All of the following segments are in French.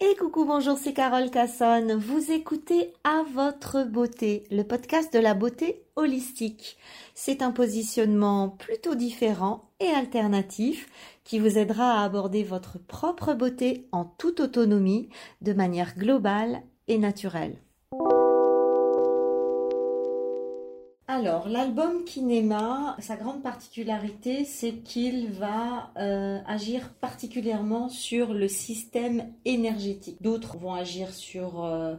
Et coucou, bonjour, c'est Carole Cassonne. Vous écoutez À votre beauté, le podcast de la beauté holistique. C'est un positionnement plutôt différent et alternatif qui vous aidera à aborder votre propre beauté en toute autonomie, de manière globale et naturelle. Alors, l'album Kinema, sa grande particularité, c'est qu'il va euh, agir particulièrement sur le système énergétique. D'autres vont agir sur euh,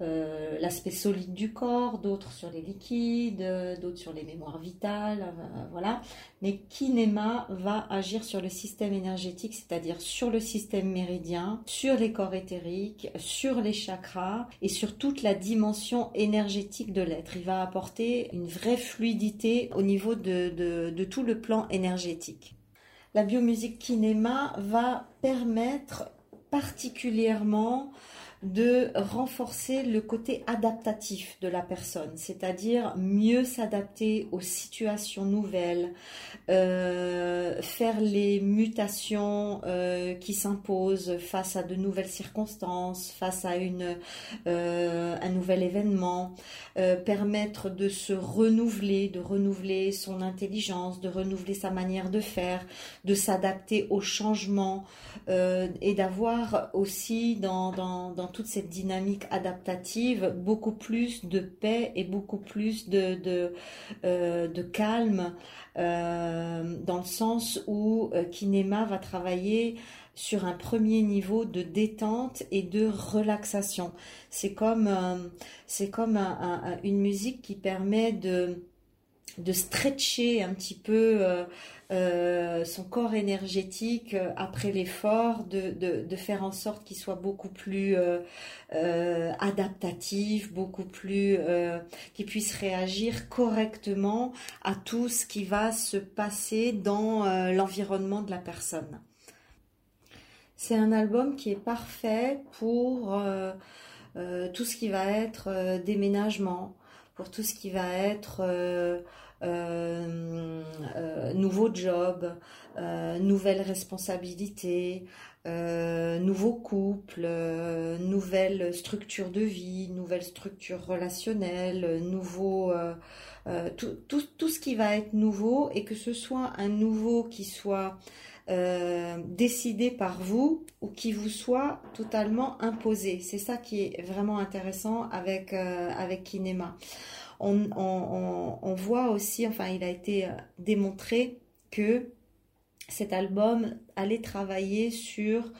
euh, l'aspect solide du corps, d'autres sur les liquides, d'autres sur les mémoires vitales, euh, voilà. Mais Kinema va agir sur le système énergétique, c'est-à-dire sur le système méridien, sur les corps éthériques, sur les chakras et sur toute la dimension énergétique de l'être. Il va apporter une vraie fluidité au niveau de, de tout le plan énergétique. La biomusique Kinema va permettre particulièrement de renforcer le côté adaptatif de la personne, c'est-à-dire mieux s'adapter aux situations nouvelles, euh, faire les mutations euh, qui s'imposent face à de nouvelles circonstances, face à une, euh, un nouvel événement, permettre de se renouveler, de renouveler son intelligence, de renouveler sa manière de faire, de s'adapter aux changements et d'avoir aussi dans, toute cette dynamique adaptative, beaucoup plus de paix et beaucoup plus de, euh, calme, euh, dans le sens où euh, Kinema va travailler sur un premier niveau de détente et de relaxation. C'est comme une musique qui permet de de stretcher un petit peu euh, euh, son corps énergétique euh, après l'effort, de, faire en sorte qu'il soit beaucoup plus adaptatif, beaucoup plus qu'il puisse réagir correctement à tout ce qui va se passer dans l'environnement de la personne. C'est un album qui est parfait pour tout ce qui va être déménagement, pour tout ce qui va être nouveau job, euh, nouvelles responsabilités, nouveau couple, nouvelle structure de vie, nouvelle structure relationnelle, nouveau tout, tout, tout, ce qui va être nouveau et que ce soit un nouveau qui soit décidé par vous ou qui vous soit totalement imposé. C'est ça qui est vraiment intéressant avec, avec Kinema on, voit aussi, enfin il a été euh, démontré que cet album allait travailler sur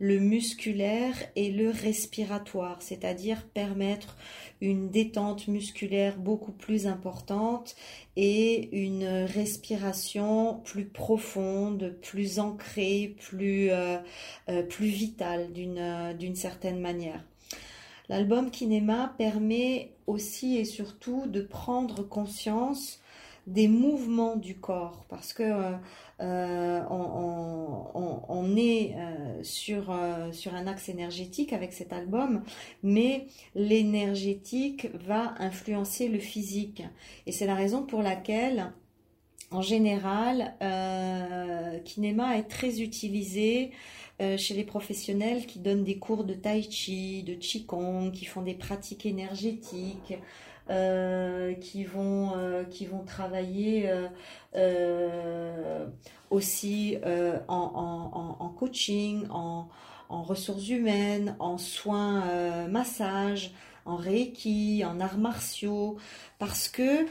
le musculaire et le respiratoire, c'est-à-dire permettre une détente musculaire beaucoup plus importante et une respiration plus profonde, plus ancrée, plus, euh, euh, plus vitale d'une certaine manière. L'album Kinema permet aussi et surtout de prendre conscience des mouvements du corps parce que euh, euh, on, est euh, sur, sur un axe énergétique avec cet album, mais l'énergétique va influencer le physique. Et c'est la raison pour laquelle, en général, Kinema est très utilisé euh, chez les professionnels qui donnent des cours de tai chi, de qigong, qui font des pratiques énergétiques, euh, qui vont euh, qui vont travailler aussi en, coaching, en, en, ressources humaines, en soins massage, en reiki, en arts martiaux, parce que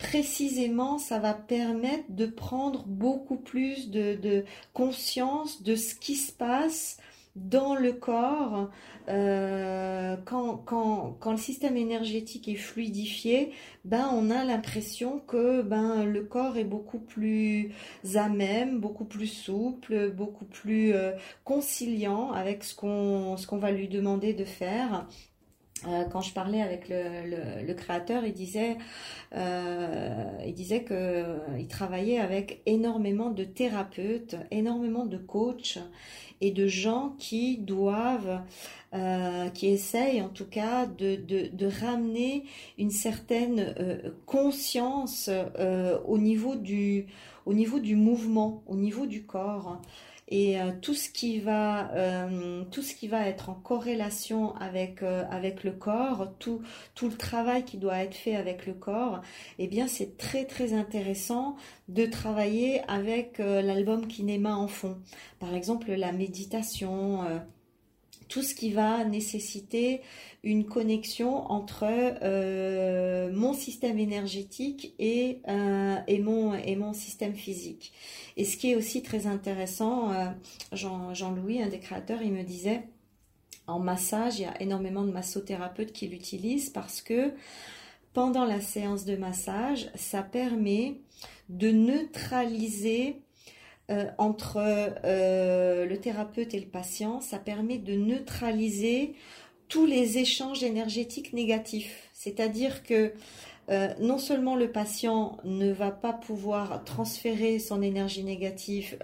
précisément, ça va permettre de prendre beaucoup plus de, conscience de ce qui se passe dans le corps euh, quand, le système énergétique est fluidifié ben on a l'impression que ben le corps est beaucoup plus à même beaucoup plus souple beaucoup plus euh, conciliant avec ce qu'on ce qu'on va lui demander de faire quand je parlais avec le, créateur, il disait, euh, il disait que euh, il travaillait avec énormément de thérapeutes, énormément de coachs et de gens qui doivent, qui essayent en tout cas de, ramener une certaine conscience au niveau du, au niveau du mouvement, au niveau du corps. Et tout ce qui va tout ce qui va être en corrélation avec avec le corps, tout tout le travail qui doit être fait avec le corps, eh bien c'est très très intéressant de travailler avec l'album Kinema en fond. Par exemple la méditation tout ce qui va nécessiter une connexion entre euh, mon système énergétique et, euh, et mon système physique. Et ce qui est aussi très intéressant, euh, Jean-Louis, un des créateurs, il me disait, en massage, il y a énormément de massothérapeutes qui l'utilisent parce que pendant la séance de massage, ça permet de neutraliser euh, entre euh, le thérapeute et le patient, ça permet de neutraliser tous les échanges énergétiques négatifs. C'est-à-dire que euh, non seulement le patient ne va pas pouvoir transférer son énergie négative,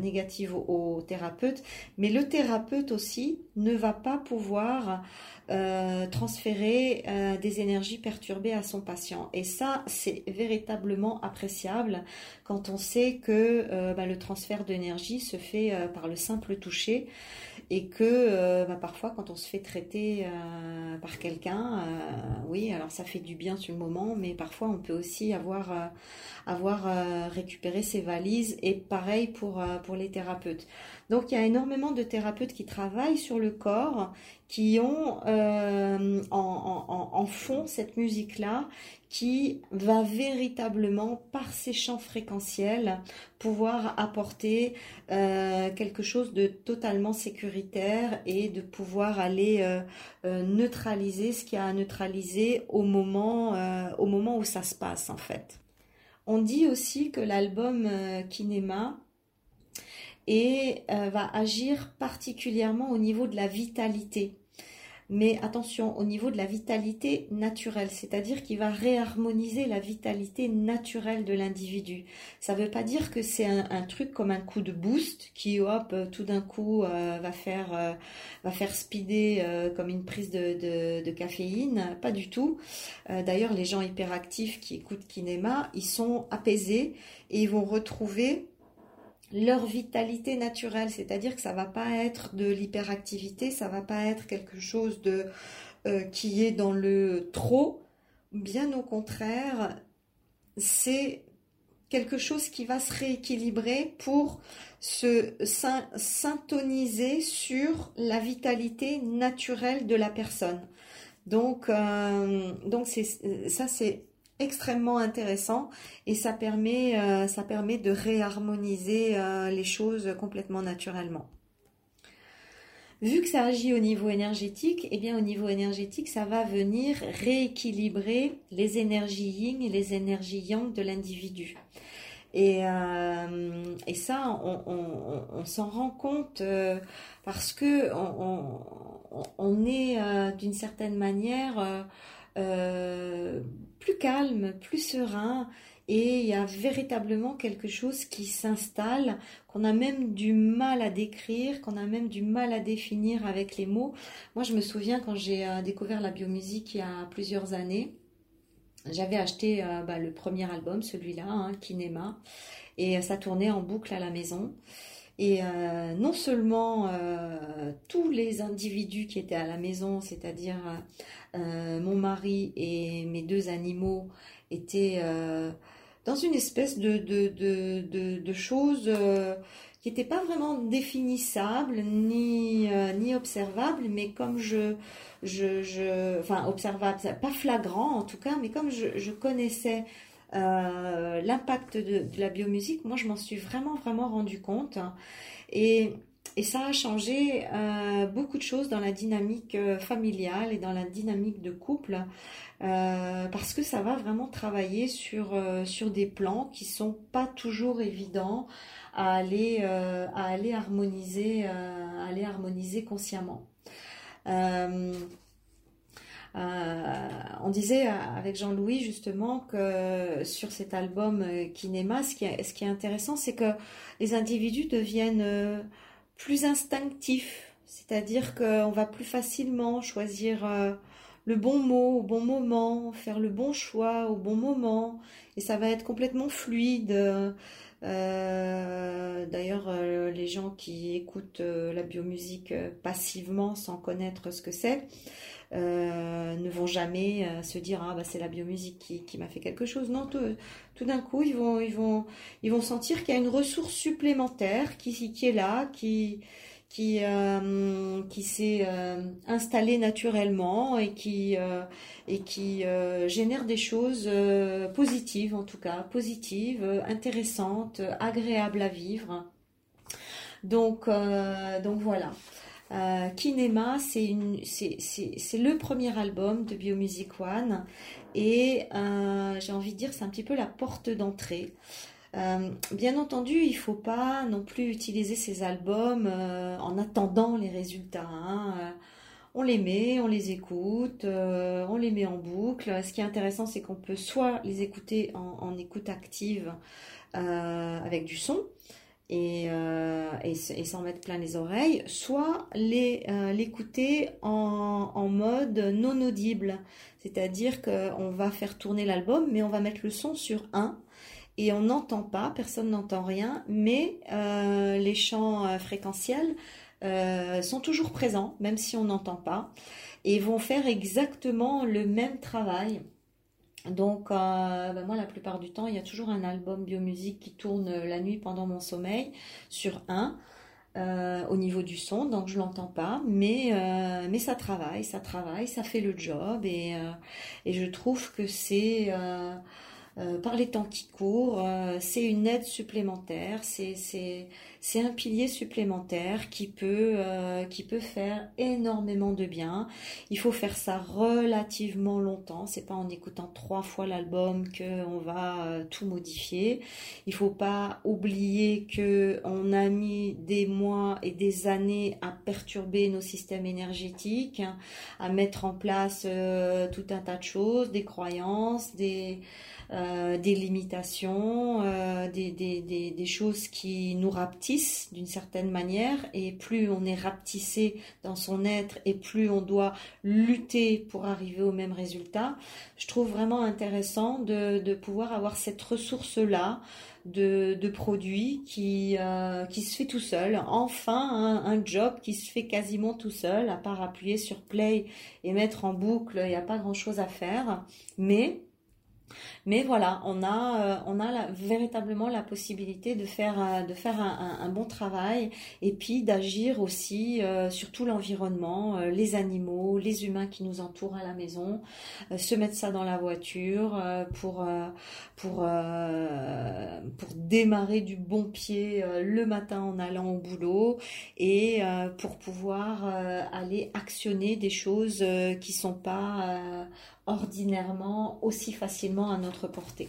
négative au, thérapeute, mais le thérapeute aussi ne va pas pouvoir euh, transférer euh, des énergies perturbées à son patient. Et ça, c'est véritablement appréciable quand on sait que euh, bah, le transfert d'énergie se fait par le simple toucher et que bah, parfois quand on se fait traiter par quelqu'un, oui, alors ça fait du bien sur le moment, mais parfois on peut aussi avoir, avoir récupéré ses valises et pareil pour, pour les thérapeutes. Donc il y a énormément de thérapeutes qui travaillent sur le corps, qui ont euh, en, fond cette musique-là, qui va véritablement, par ses champs fréquentiels, pouvoir apporter euh, quelque chose de totalement sécuritaire et de pouvoir aller euh, neutraliser ce qu'il y a à neutraliser au moment, au moment où ça se passe en fait. On dit aussi que l'album Kinema et euh, va agir particulièrement au niveau de la vitalité. Mais attention, au niveau de la vitalité naturelle, c'est-à-dire qu'il va réharmoniser la vitalité naturelle de l'individu. Ça ne veut pas dire que c'est un, truc comme un coup de boost qui, hop, tout d'un coup euh, va faire euh, speeder comme une prise de, de, caféine. Pas du tout. D'ailleurs, les gens hyperactifs qui écoutent Kinema, ils sont apaisés et ils vont retrouver leur vitalité naturelle, c'est-à-dire que ça va pas être de l'hyperactivité, ça va pas être quelque chose de euh, qui est dans le trop, bien au contraire, c'est quelque chose qui va se rééquilibrer pour se syntoniser sur la vitalité naturelle de la personne. Donc, euh, donc ça c'est extrêmement intéressant et ça permet, euh, ça permet de réharmoniser euh, les choses complètement naturellement. Vu que ça agit au niveau énergétique, et eh bien au niveau énergétique, ça va venir rééquilibrer les énergies yin et les énergies yang de l'individu. Et, euh, et, ça, on, s'en rend compte parce que on, on est d'une certaine manière euh, plus calme, plus serein, et il y a véritablement quelque chose qui s'installe, qu'on a même du mal à décrire, qu'on a même du mal à définir avec les mots. Moi, je me souviens quand j'ai euh, découvert la biomusique il y a plusieurs années, j'avais acheté euh, bah, le premier album, celui-là, hein, Kinema, et ça tournait en boucle à la maison. Et euh, non seulement euh, tous les individus qui étaient à la maison, c'est-à-dire euh, mon mari et mes deux animaux, étaient dans une espèce de, de, de, de, choses qui n'étaient pas vraiment définissables ni, ni observables, mais comme je, je, je enfin observable, pas flagrant en tout cas, mais comme je, je connaissais euh, l'impact de, la biomusique, moi je m'en suis vraiment vraiment rendu compte et, et ça a changé euh, beaucoup de choses dans la dynamique euh, familiale et dans la dynamique de couple parce que ça va vraiment travailler sur, sur des plans qui sont pas toujours évidents à aller, à aller harmoniser, à aller harmoniser consciemment. Euh, on disait avec Jean-Louis justement que sur cet album euh, Kinema, ce qui est, ce qui est intéressant, c'est que les individus deviennent euh, plus instinctifs, c'est-à-dire qu'on va plus facilement choisir le bon mot au bon moment, faire le bon choix au bon moment, et ça va être complètement fluide. D'ailleurs, les gens qui écoutent la biomusique passivement sans connaître ce que c'est, ne vont jamais se dire ah bah c'est la biomusique qui, qui m'a fait quelque chose. Non, tout, tout d'un coup ils vont ils vont ils vont sentir qu'il y a une ressource supplémentaire qui qui est là, qui qui, euh, qui s'est euh, installé naturellement et qui, euh, et qui génère des choses positives, en tout cas, positives, intéressantes, agréables à vivre. Donc, donc voilà. Kinema, c'est le premier album de Biomusic One et j'ai envie de dire c'est un petit peu la porte d'entrée. Euh, bien entendu, il faut pas non plus utiliser ces albums euh, en attendant les résultats. Hein. Euh, on les met, on les écoute, on les met en boucle. Ce qui est intéressant, c'est qu'on peut soit les écouter en, écoute active avec du son et, et, s'en mettre plein les oreilles, soit l'écouter en, en, mode non audible. C'est-à-dire qu'on va faire tourner l'album, mais on va mettre le son sur 1 et on n'entend pas, personne n'entend rien, mais euh, les champs euh, fréquentiels euh, sont toujours présents, même si on n'entend pas, et vont faire exactement le même travail. Donc, ben moi, la plupart du temps, il y a toujours un album biomusique qui tourne la nuit pendant mon sommeil sur un. au niveau du son, donc je l'entends pas, mais mais ça travaille, ça travaille, ça fait le job et et je trouve que c'est par les temps qui courent. Euh, c'est une aide supplémentaire, c'est un pilier supplémentaire qui peut, euh, qui peut faire énormément de bien. Il faut faire ça relativement longtemps. C'est pas en écoutant trois fois l'album qu'on va tout modifier. Il faut pas oublier que on a mis des mois et des années à perturber nos systèmes énergétiques, à mettre en place tout un tas de choses, des croyances, des euh, des limitations, euh, des, des, des, des, choses qui nous rapetissent d'une certaine manière. Et plus on est rapetissé dans son être et plus on doit lutter pour arriver au même résultat, je trouve vraiment intéressant de, pouvoir avoir cette ressource-là. De, de, produits qui, euh, se fait tout seul. Enfin, un, un, job qui se fait quasiment tout seul, à part appuyer sur play et mettre en boucle, il n'y a pas grand-chose à faire. Mais mais voilà, on a, euh, on a véritablement la possibilité de faire, euh, de faire un, bon travail et puis d'agir aussi euh, sur tout l'environnement, les animaux, les humains qui nous entourent à la maison, se mettre ça dans la voiture pour, pour, pour démarrer du bon pied le matin en allant au boulot et pour pouvoir aller actionner des choses qui sont pas ordinairement aussi facilement à notre portée.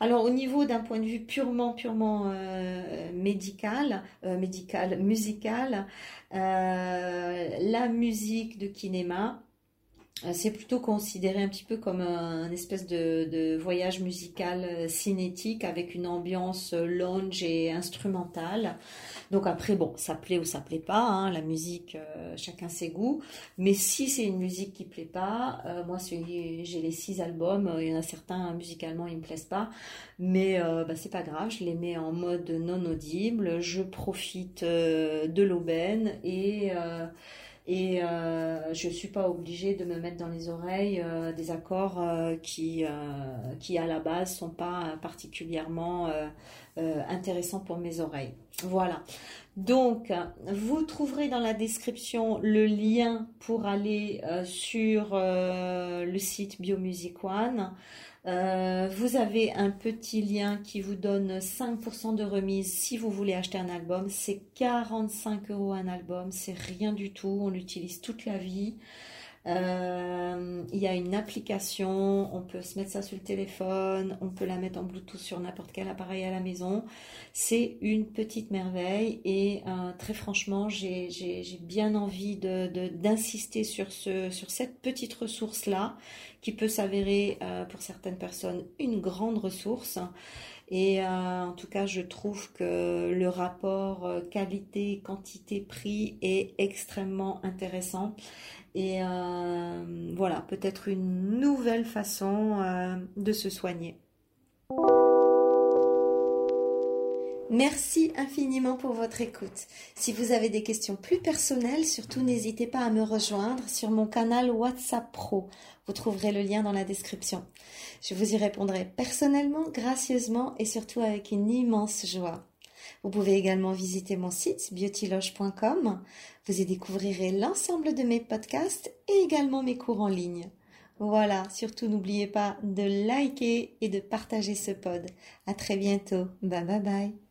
Alors au niveau d'un point de vue purement purement euh, médical, euh, médical, musical, euh, la musique de Kinema, c'est plutôt considéré un petit peu comme un, espèce de, voyage musical cinétique avec une ambiance lounge et instrumentale. Donc après, bon, ça plaît ou ça plaît pas, hein, la musique, euh, chacun ses goûts. Mais si c'est une musique qui plaît pas, euh, moi j'ai les six albums, euh, il y en a certains musicalement ils me plaisent pas, mais bah, c'est pas grave, je les mets en mode non audible, je profite de l'aubaine et et euh, je suis pas obligée de me mettre dans les oreilles des accords qui qui à la base sont pas particulièrement intéressants pour mes oreilles. Voilà. Donc, vous trouverez dans la description le lien pour aller euh, sur euh, le site Biomusic One. Euh, vous avez un petit lien qui vous donne 5% de remise si vous voulez acheter un album. C'est 45 euros un album, c'est rien du tout. On l'utilise toute la vie. Euh, il y a une application, on peut se mettre ça sur le téléphone, on peut la mettre en Bluetooth sur n'importe quel appareil à la maison. C'est une petite merveille et euh, très franchement, j'ai bien envie d'insister sur, ce, sur cette petite ressource-là qui peut s'avérer euh, pour certaines personnes une grande ressource. Et en tout cas, je trouve que le rapport qualité, quantité, prix est extrêmement intéressant. Et euh, voilà, peut-être une nouvelle façon euh, de se soigner. Merci infiniment pour votre écoute. Si vous avez des questions plus personnelles, surtout n'hésitez pas à me rejoindre sur mon canal WhatsApp Pro. Vous trouverez le lien dans la description. Je vous y répondrai personnellement, gracieusement et surtout avec une immense joie. Vous pouvez également visiter mon site beautyloge.com. Vous y découvrirez l'ensemble de mes podcasts et également mes cours en ligne. Voilà, surtout n'oubliez pas de liker et de partager ce pod. À très bientôt. Bye bye bye.